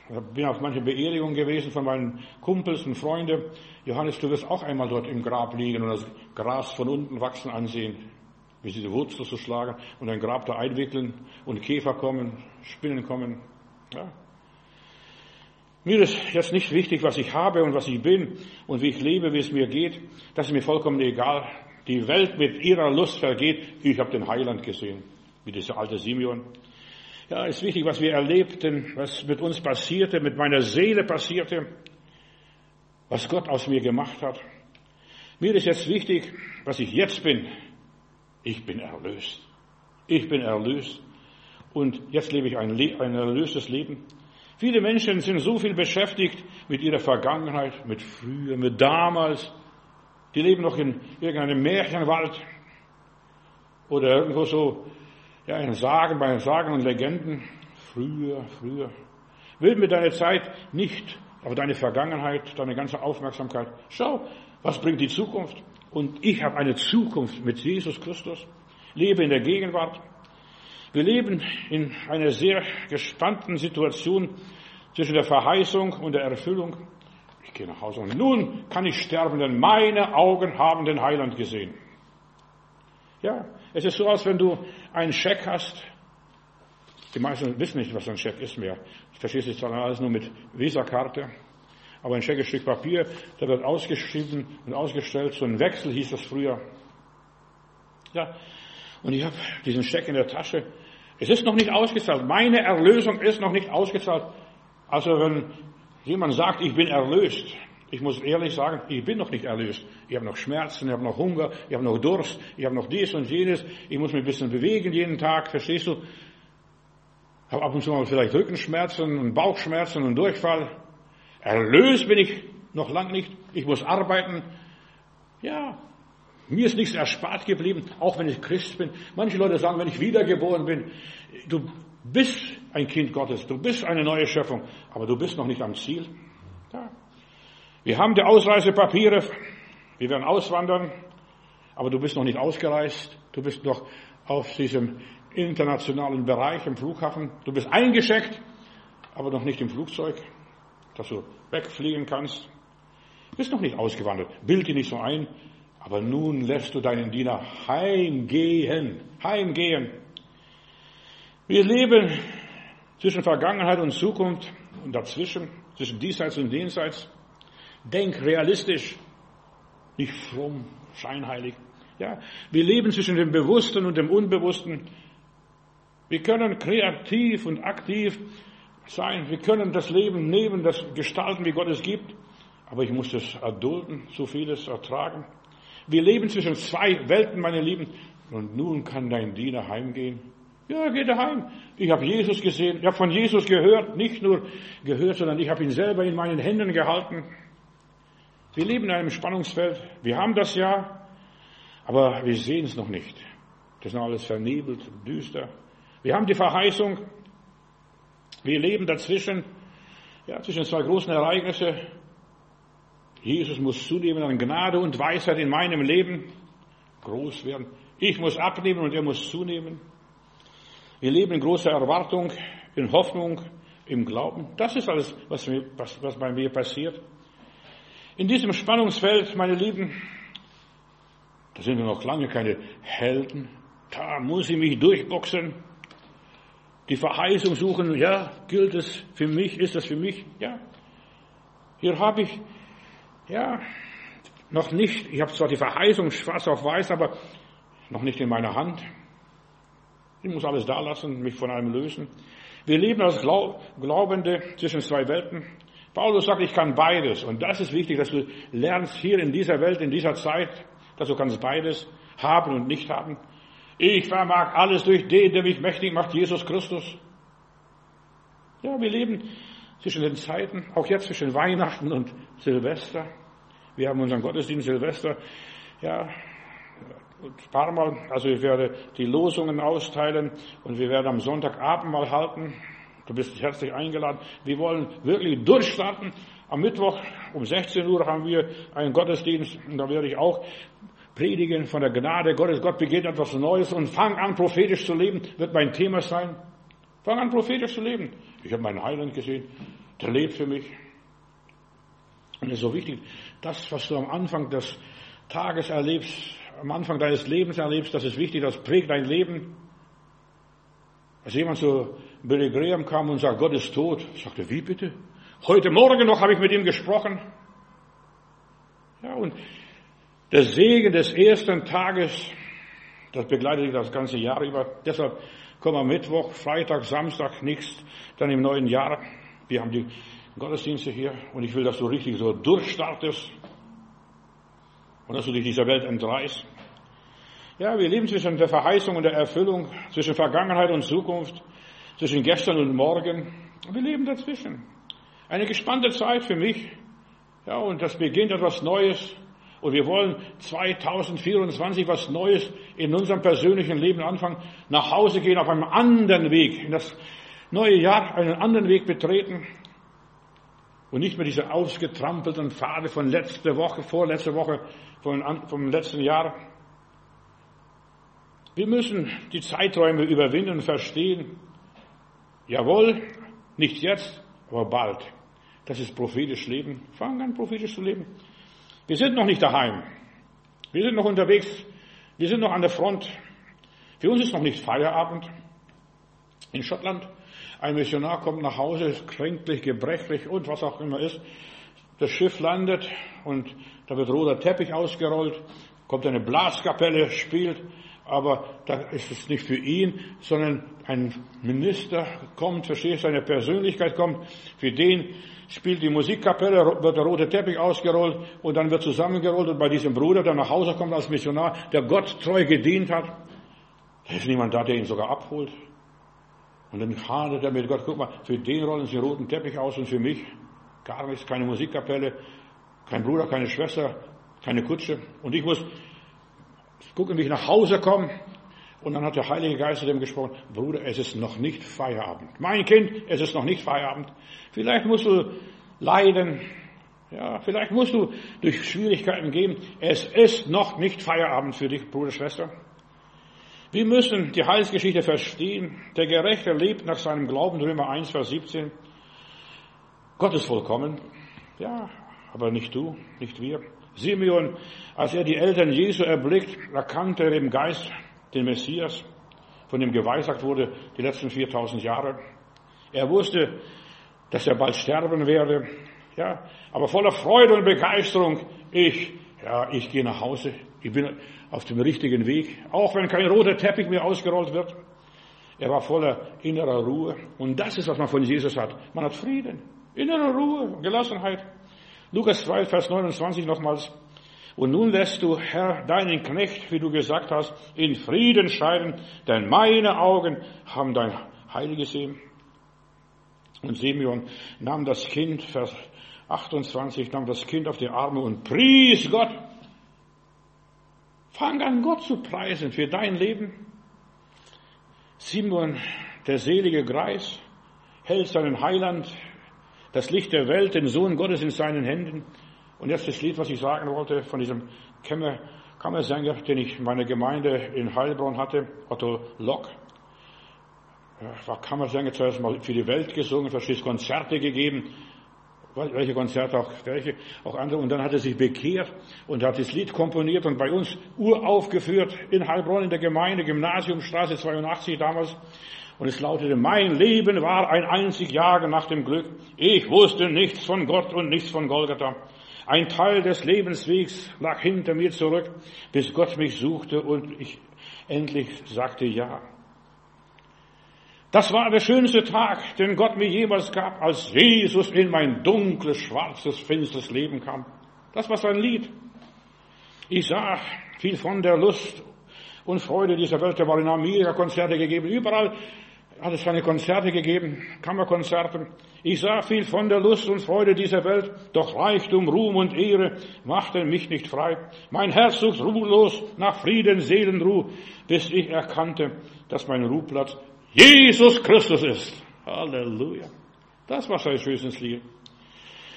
ich bin auf manche Beerdigungen gewesen von meinen Kumpels und Freunden. Johannes, du wirst auch einmal dort im Grab liegen und das Gras von unten wachsen ansehen wie sie die Wurzel zu schlagen und ein Grab da einwickeln und Käfer kommen, Spinnen kommen. Ja. Mir ist jetzt nicht wichtig, was ich habe und was ich bin und wie ich lebe, wie es mir geht. Das ist mir vollkommen egal. Die Welt mit ihrer Lust vergeht. Ich habe den Heiland gesehen, wie dieser alte Simeon. Ja, ist wichtig, was wir erlebten, was mit uns passierte, mit meiner Seele passierte, was Gott aus mir gemacht hat. Mir ist jetzt wichtig, was ich jetzt bin, ich bin erlöst. Ich bin erlöst. Und jetzt lebe ich ein, ein erlöstes Leben. Viele Menschen sind so viel beschäftigt mit ihrer Vergangenheit, mit früher, mit damals. Die leben noch in irgendeinem Märchenwald oder irgendwo so, ja, in Sagen, bei Sagen und Legenden. Früher, früher. Will mir deine Zeit nicht, aber deine Vergangenheit, deine ganze Aufmerksamkeit. Schau, was bringt die Zukunft? Und ich habe eine Zukunft mit Jesus Christus, lebe in der Gegenwart. Wir leben in einer sehr gespannten Situation zwischen der Verheißung und der Erfüllung. Ich gehe nach Hause und nun kann ich sterben, denn meine Augen haben den Heiland gesehen. Ja, es ist so, als wenn du einen Scheck hast. Die meisten wissen nicht, was ein Scheck ist mehr. Ich verstehe es dann alles nur mit Visa-Karte. Aber ein scheckes Stück Papier, da wird ausgeschrieben und ausgestellt. So ein Wechsel hieß das früher. Ja, und ich habe diesen Scheck in der Tasche. Es ist noch nicht ausgezahlt. Meine Erlösung ist noch nicht ausgezahlt. Also wenn jemand sagt, ich bin erlöst, ich muss ehrlich sagen, ich bin noch nicht erlöst. Ich habe noch Schmerzen, ich habe noch Hunger, ich habe noch Durst, ich habe noch dies und jenes. Ich muss mich ein bisschen bewegen jeden Tag, verstehst du? Ich habe ab und zu mal vielleicht Rückenschmerzen und Bauchschmerzen und Durchfall. Erlöst bin ich noch lang nicht. Ich muss arbeiten. Ja, mir ist nichts erspart geblieben, auch wenn ich Christ bin. Manche Leute sagen, wenn ich wiedergeboren bin, du bist ein Kind Gottes, du bist eine neue Schöpfung, aber du bist noch nicht am Ziel. Ja. Wir haben die Ausreisepapiere, wir werden auswandern, aber du bist noch nicht ausgereist, du bist noch auf diesem internationalen Bereich im Flughafen, du bist eingeschickt, aber noch nicht im Flugzeug. dass du wegfliegen kannst. Bist noch nicht ausgewandert. Bild dich nicht so ein. Aber nun lässt du deinen Diener heimgehen. Heimgehen. Wir leben zwischen Vergangenheit und Zukunft und dazwischen, zwischen diesseits und jenseits. Denk realistisch, nicht fromm, scheinheilig. Ja, wir leben zwischen dem Bewussten und dem Unbewussten. Wir können kreativ und aktiv sein. Wir können das Leben neben das gestalten, wie Gott es gibt. Aber ich muss das erdulden, so vieles ertragen. Wir leben zwischen zwei Welten, meine Lieben. Und nun kann dein Diener heimgehen. Ja, geht er heim. Ich habe Jesus gesehen. Ich habe von Jesus gehört. Nicht nur gehört, sondern ich habe ihn selber in meinen Händen gehalten. Wir leben in einem Spannungsfeld. Wir haben das ja, aber wir sehen es noch nicht. Das ist noch alles vernebelt, düster. Wir haben die Verheißung. Wir leben dazwischen, ja, zwischen zwei großen Ereignisse. Jesus muss zunehmen an Gnade und Weisheit in meinem Leben. Groß werden. Ich muss abnehmen und er muss zunehmen. Wir leben in großer Erwartung, in Hoffnung, im Glauben. Das ist alles, was, mir, was, was bei mir passiert. In diesem Spannungsfeld, meine Lieben, da sind wir noch lange keine Helden. Da muss ich mich durchboxen. Die Verheißung suchen, ja, gilt es für mich, ist das für mich? Ja. Hier habe ich, ja, noch nicht, ich habe zwar die Verheißung schwarz auf weiß, aber noch nicht in meiner Hand. Ich muss alles da lassen, mich von allem lösen. Wir leben als Glaubende zwischen zwei Welten. Paulus sagt, ich kann beides. Und das ist wichtig, dass du lernst hier in dieser Welt, in dieser Zeit, dass du kannst beides haben und nicht haben. Ich vermag alles durch den, der mich mächtig macht, Jesus Christus. Ja, wir leben zwischen den Zeiten, auch jetzt zwischen Weihnachten und Silvester. Wir haben unseren Gottesdienst Silvester. Ja, ein paar Mal, also ich werde die Losungen austeilen und wir werden am Sonntagabend mal halten. Du bist herzlich eingeladen. Wir wollen wirklich durchstarten. Am Mittwoch um 16 Uhr haben wir einen Gottesdienst und da werde ich auch predigen von der Gnade Gottes. Gott beginnt etwas Neues und fang an prophetisch zu leben, wird mein Thema sein. Fang an prophetisch zu leben. Ich habe meinen Heiland gesehen, der lebt für mich. Und es ist so wichtig, das, was du am Anfang des Tages erlebst, am Anfang deines Lebens erlebst, das ist wichtig, das prägt dein Leben. Als jemand zu Billy Graham kam und sagt, Gott ist tot, ich sagte, wie bitte? Heute Morgen noch habe ich mit ihm gesprochen. Ja, und der Segen des ersten Tages, das begleitet das ganze Jahr über. Deshalb kommen am Mittwoch, Freitag, Samstag nichts, dann im neuen Jahr. Wir haben die Gottesdienste hier und ich will, dass du richtig so durchstartest und dass du dich dieser Welt entreißt. Ja, wir leben zwischen der Verheißung und der Erfüllung, zwischen Vergangenheit und Zukunft, zwischen gestern und morgen. Wir leben dazwischen. Eine gespannte Zeit für mich. Ja, und das beginnt etwas Neues. Und wir wollen 2024 was Neues in unserem persönlichen Leben anfangen, nach Hause gehen auf einem anderen Weg, in das neue Jahr einen anderen Weg betreten und nicht mehr diese ausgetrampelten Pfade von letzter Woche, vorletzter Woche vom letzten Jahr. Wir müssen die Zeiträume überwinden und verstehen. Jawohl, nicht jetzt, aber bald. Das ist prophetisch Leben. Fangen an, prophetisch zu leben. Wir sind noch nicht daheim. Wir sind noch unterwegs. Wir sind noch an der Front. Für uns ist noch nicht Feierabend. In Schottland, ein Missionar kommt nach Hause, kränklich, gebrechlich und was auch immer ist. Das Schiff landet und da wird roter Teppich ausgerollt, kommt eine Blaskapelle, spielt, aber da ist es nicht für ihn, sondern ein Minister kommt, verstehst seine Persönlichkeit kommt, für den spielt die Musikkapelle, wird der rote Teppich ausgerollt und dann wird zusammengerollt und bei diesem Bruder, der nach Hause kommt als Missionar, der Gott treu gedient hat, da ist niemand da, der ihn sogar abholt. Und dann hadert er mit Gott, guck mal, für den rollen sie den roten Teppich aus und für mich gar nichts, keine Musikkapelle, kein Bruder, keine Schwester, keine Kutsche. Und ich muss gucken, wie ich nach Hause komme. Und dann hat der Heilige Geist zu dem gesprochen, Bruder, es ist noch nicht Feierabend. Mein Kind, es ist noch nicht Feierabend. Vielleicht musst du leiden. Ja, vielleicht musst du durch Schwierigkeiten gehen. Es ist noch nicht Feierabend für dich, Bruder, Schwester. Wir müssen die Heilsgeschichte verstehen. Der Gerechte lebt nach seinem Glauben, Römer 1, Vers 17. Gott ist vollkommen. Ja, aber nicht du, nicht wir. Simeon, als er die Eltern Jesu erblickt, erkannte er im Geist den Messias, von dem geweissagt wurde die letzten 4000 Jahre. Er wusste, dass er bald sterben werde. Ja, aber voller Freude und Begeisterung, ich, ja, ich gehe nach Hause. Ich bin auf dem richtigen Weg, auch wenn kein roter Teppich mehr ausgerollt wird. Er war voller innerer Ruhe. Und das ist, was man von Jesus hat. Man hat Frieden, innere Ruhe, Gelassenheit. Lukas 2, Vers 29 nochmals. Und nun lässt du, Herr, deinen Knecht, wie du gesagt hast, in Frieden scheiden, denn meine Augen haben dein Heil gesehen. Und Simeon nahm das Kind, Vers 28, nahm das Kind auf die Arme und pries Gott. Fang an, Gott zu preisen für dein Leben. Simon, der selige Greis, hält seinen Heiland, das Licht der Welt, den Sohn Gottes in seinen Händen. Und jetzt das Lied, was ich sagen wollte, von diesem Kammer, Kammersänger, den ich in meiner Gemeinde in Heilbronn hatte, Otto Lock. Er war Kammersänger zuerst mal für die Welt gesungen, verschiedene Konzerte gegeben, welche Konzerte auch, welche, auch andere. Und dann hat er sich bekehrt und hat das Lied komponiert und bei uns uraufgeführt in Heilbronn in der Gemeinde, Gymnasiumstraße 82 damals. Und es lautete, mein Leben war ein einzig Jagen nach dem Glück. Ich wusste nichts von Gott und nichts von Golgatha. Ein Teil des Lebenswegs lag hinter mir zurück, bis Gott mich suchte und ich endlich sagte ja. Das war der schönste Tag, den Gott mir jemals gab, als Jesus in mein dunkles, schwarzes, finsteres Leben kam. Das war sein Lied. Ich sah viel von der Lust und Freude dieser Welt. Er war in Amerika Konzerte gegeben. Überall hat es seine Konzerte gegeben, Kammerkonzerte. Ich sah viel von der Lust und Freude dieser Welt, doch Reichtum, Ruhm und Ehre machten mich nicht frei. Mein Herz sucht ruhelos nach Frieden, Seelenruh, bis ich erkannte, dass mein Ruhplatz Jesus Christus ist. Halleluja. Das war sein schönes Lied.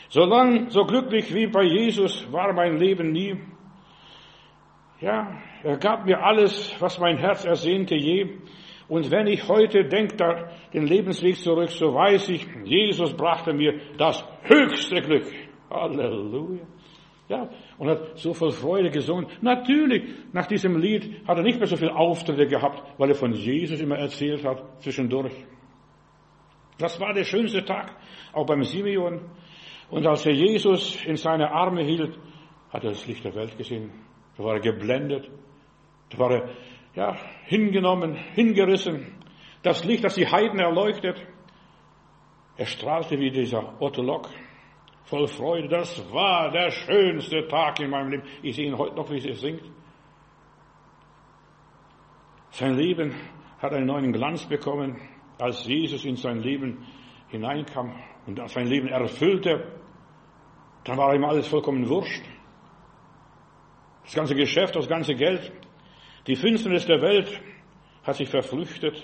So lang, so glücklich wie bei Jesus war mein Leben nie. Ja, er gab mir alles, was mein Herz ersehnte je. Und wenn ich heute denke den Lebensweg zurück, so weiß ich, Jesus brachte mir das höchste Glück. Halleluja. Ja, und hat so voll Freude gesungen. Natürlich, nach diesem Lied hat er nicht mehr so viel Auftritte gehabt, weil er von Jesus immer erzählt hat, zwischendurch. Das war der schönste Tag, auch beim Simeon. Und als er Jesus in seine Arme hielt, hat er das Licht der Welt gesehen. Da war er geblendet. Da war er, ja, hingenommen, hingerissen. Das Licht, das die Heiden erleuchtet. Er strahlte wie dieser Otto Lock voll Freude. Das war der schönste Tag in meinem Leben. Ich sehe ihn heute noch, wie er singt. Sein Leben hat einen neuen Glanz bekommen, als Jesus in sein Leben hineinkam und sein Leben erfüllte. Dann war ihm alles vollkommen wurscht. Das ganze Geschäft, das ganze Geld, die Finsternis der Welt hat sich verflüchtet.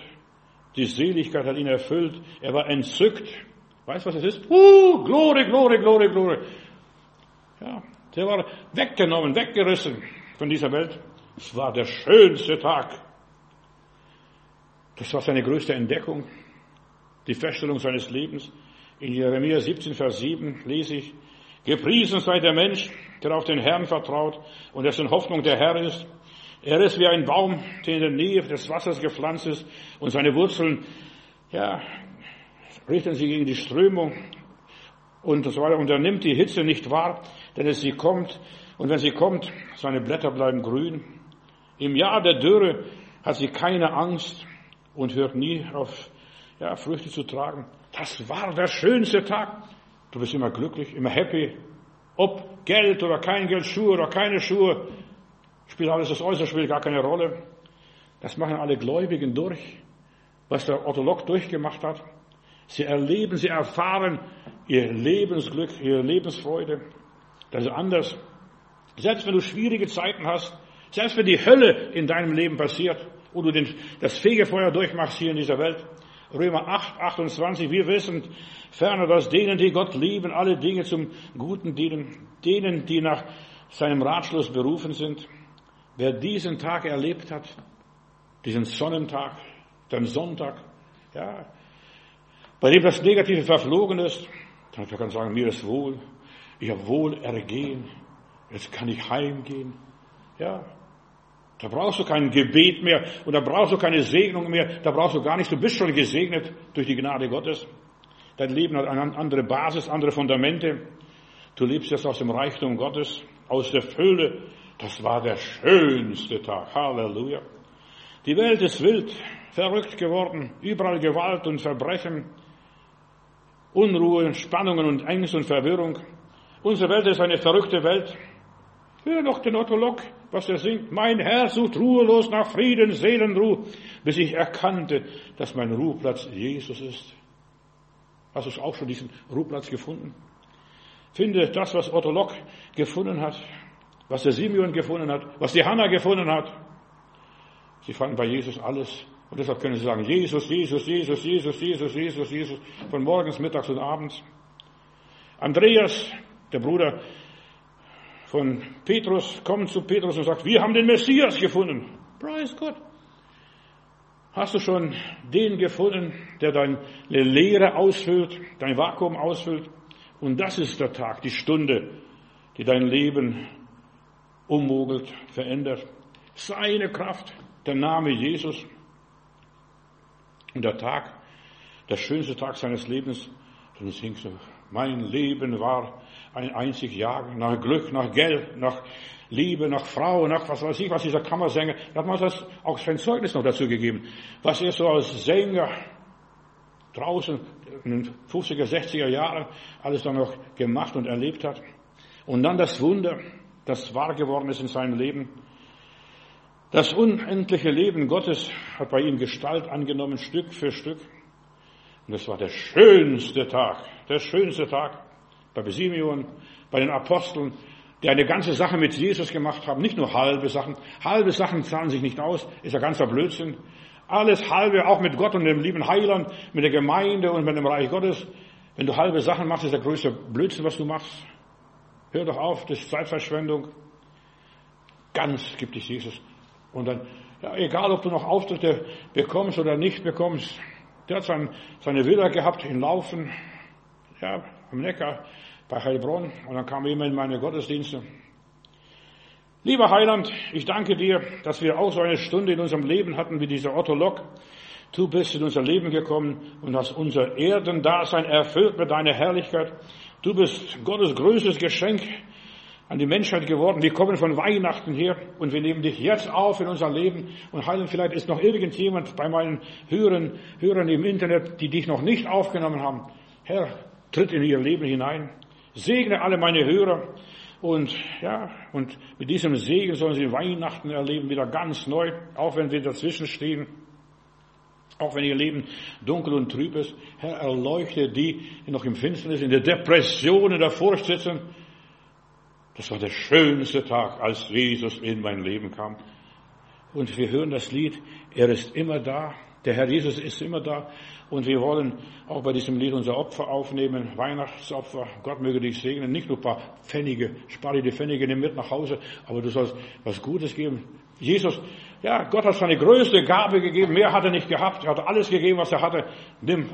Die Seligkeit hat ihn erfüllt. Er war entzückt. Weißt du, was es ist? Uh, Glory, Glory, Glory, Glory. Ja, der war weggenommen, weggerissen von dieser Welt. Es war der schönste Tag. Das war seine größte Entdeckung, die Feststellung seines Lebens. In Jeremia 17, Vers 7 lese ich, Gepriesen sei der Mensch, der auf den Herrn vertraut und dessen Hoffnung der Herr ist. Er ist wie ein Baum, der in der Nähe des Wassers gepflanzt ist und seine Wurzeln, ja, richten sich gegen die Strömung und so weiter. Und er nimmt die Hitze nicht wahr, denn es sie kommt. Und wenn sie kommt, seine Blätter bleiben grün. Im Jahr der Dürre hat sie keine Angst und hört nie auf, ja, Früchte zu tragen. Das war der schönste Tag. Du bist immer glücklich, immer happy. Ob Geld oder kein Geld, Schuhe oder keine Schuhe, spielt alles das Äußere spielt gar keine Rolle. Das machen alle Gläubigen durch, was der Ortholog durchgemacht hat. Sie erleben, sie erfahren ihr Lebensglück, ihre Lebensfreude. Das ist anders. Selbst wenn du schwierige Zeiten hast, selbst wenn die Hölle in deinem Leben passiert und du den, das Fegefeuer durchmachst hier in dieser Welt. Römer 8, 28, wir wissen ferner, dass denen, die Gott lieben, alle Dinge zum Guten dienen, denen, die nach seinem Ratschluss berufen sind. Wer diesen Tag erlebt hat, diesen Sonnentag, den Sonntag, ja, bei dem das Negative verflogen ist, Dann kann man sagen, mir ist wohl, ich habe wohl ergehen, jetzt kann ich heimgehen. Ja, da brauchst du kein Gebet mehr und da brauchst du keine Segnung mehr, da brauchst du gar nichts, du bist schon gesegnet durch die Gnade Gottes. Dein Leben hat eine andere Basis, andere Fundamente. Du lebst jetzt aus dem Reichtum Gottes, aus der Fülle. Das war der schönste Tag. Halleluja. Die Welt ist wild, verrückt geworden, überall Gewalt und Verbrechen, Unruhe, Spannungen und Ängste und Verwirrung. Unsere Welt ist eine verrückte Welt. Hör doch den Otto was er singt. Mein Herr sucht ruhelos nach Frieden, Seelenruhe, bis ich erkannte, dass mein Ruheplatz Jesus ist. Hast du auch schon diesen Ruheplatz gefunden? Finde das, was Otto Lock gefunden hat, was der Simeon gefunden hat, was die Hanna gefunden hat. Sie fanden bei Jesus alles. Und deshalb können sie sagen, Jesus, Jesus, Jesus, Jesus, Jesus, Jesus, Jesus, von morgens, mittags und abends. Andreas, der Bruder von Petrus kommt zu Petrus und sagt, wir haben den Messias gefunden. Preis Gott. Hast du schon den gefunden, der deine Lehre ausfüllt, dein Vakuum ausfüllt? Und das ist der Tag, die Stunde, die dein Leben ummogelt, verändert. Seine Kraft, der Name Jesus. Und der Tag, der schönste Tag seines Lebens, dann singst du, mein Leben war ein einzig Jagen nach Glück, nach Geld, nach Liebe, nach Frau, nach was weiß ich, was dieser Kammersänger, da hat man das auch sein Zeugnis noch dazu gegeben, was er so als Sänger draußen in den 50er, 60er Jahren alles dann noch gemacht und erlebt hat. Und dann das Wunder, das wahr geworden ist in seinem Leben. Das unendliche Leben Gottes hat bei ihm Gestalt angenommen, Stück für Stück. Und das war der schönste Tag, der schönste Tag bei Simeon, bei den Aposteln, die eine ganze Sache mit Jesus gemacht haben, nicht nur halbe Sachen. Halbe Sachen zahlen sich nicht aus, ist ja ganzer Blödsinn. Alles halbe, auch mit Gott und dem lieben Heiland, mit der Gemeinde und mit dem Reich Gottes. Wenn du halbe Sachen machst, ist der größte Blödsinn, was du machst. Hör doch auf, das ist Zeitverschwendung. Ganz gibt dich Jesus. Und dann, ja, egal ob du noch Auftritte bekommst oder nicht bekommst, der hat sein, seine Villa gehabt in Laufen, ja, am Neckar, bei Heilbronn. Und dann kam jemand in meine Gottesdienste. Lieber Heiland, ich danke dir, dass wir auch so eine Stunde in unserem Leben hatten wie dieser Otto Lock. Du bist in unser Leben gekommen und hast unser Erdendasein erfüllt mit deiner Herrlichkeit. Du bist Gottes größtes Geschenk an die Menschheit geworden. Wir kommen von Weihnachten her und wir nehmen dich jetzt auf in unser Leben. Und Heiland, vielleicht ist noch irgendjemand bei meinen Hörern, Hörern im Internet, die dich noch nicht aufgenommen haben. Herr, tritt in ihr Leben hinein. Segne alle meine Hörer. Und ja, und mit diesem Segen sollen sie Weihnachten erleben, wieder ganz neu, auch wenn wir dazwischen stehen. Auch wenn ihr Leben dunkel und trüb ist, Herr, erleuchte die, die noch im Finsternis, in der Depression, in der Furcht sitzen. Das war der schönste Tag, als Jesus in mein Leben kam. Und wir hören das Lied, er ist immer da, der Herr Jesus ist immer da. Und wir wollen auch bei diesem Lied unser Opfer aufnehmen, Weihnachtsopfer. Gott möge dich segnen. Nicht nur ein paar Pfennige, spare die Pfennige, nimm mit nach Hause, aber du sollst was Gutes geben. Jesus, ja, Gott hat seine größte Gabe gegeben. Mehr hat er nicht gehabt. Er hat alles gegeben, was er hatte. Nimm.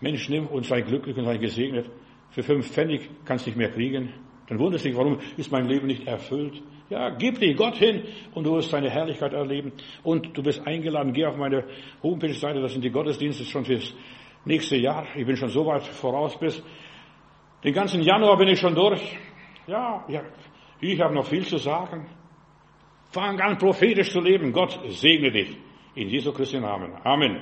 Mensch, nimm und sei glücklich und sei gesegnet. Für fünf Pfennig kannst du nicht mehr kriegen. Dann wunderst du dich, warum ist mein Leben nicht erfüllt? Ja, gib dich Gott hin und du wirst seine Herrlichkeit erleben. Und du bist eingeladen, geh auf meine Homepage-Seite, das sind die Gottesdienste schon fürs nächste Jahr. Ich bin schon so weit voraus bis. Den ganzen Januar bin ich schon durch. Ja, ja ich habe noch viel zu sagen. Fang an, prophetisch zu leben. Gott segne dich. In Jesu Christi Namen. Amen.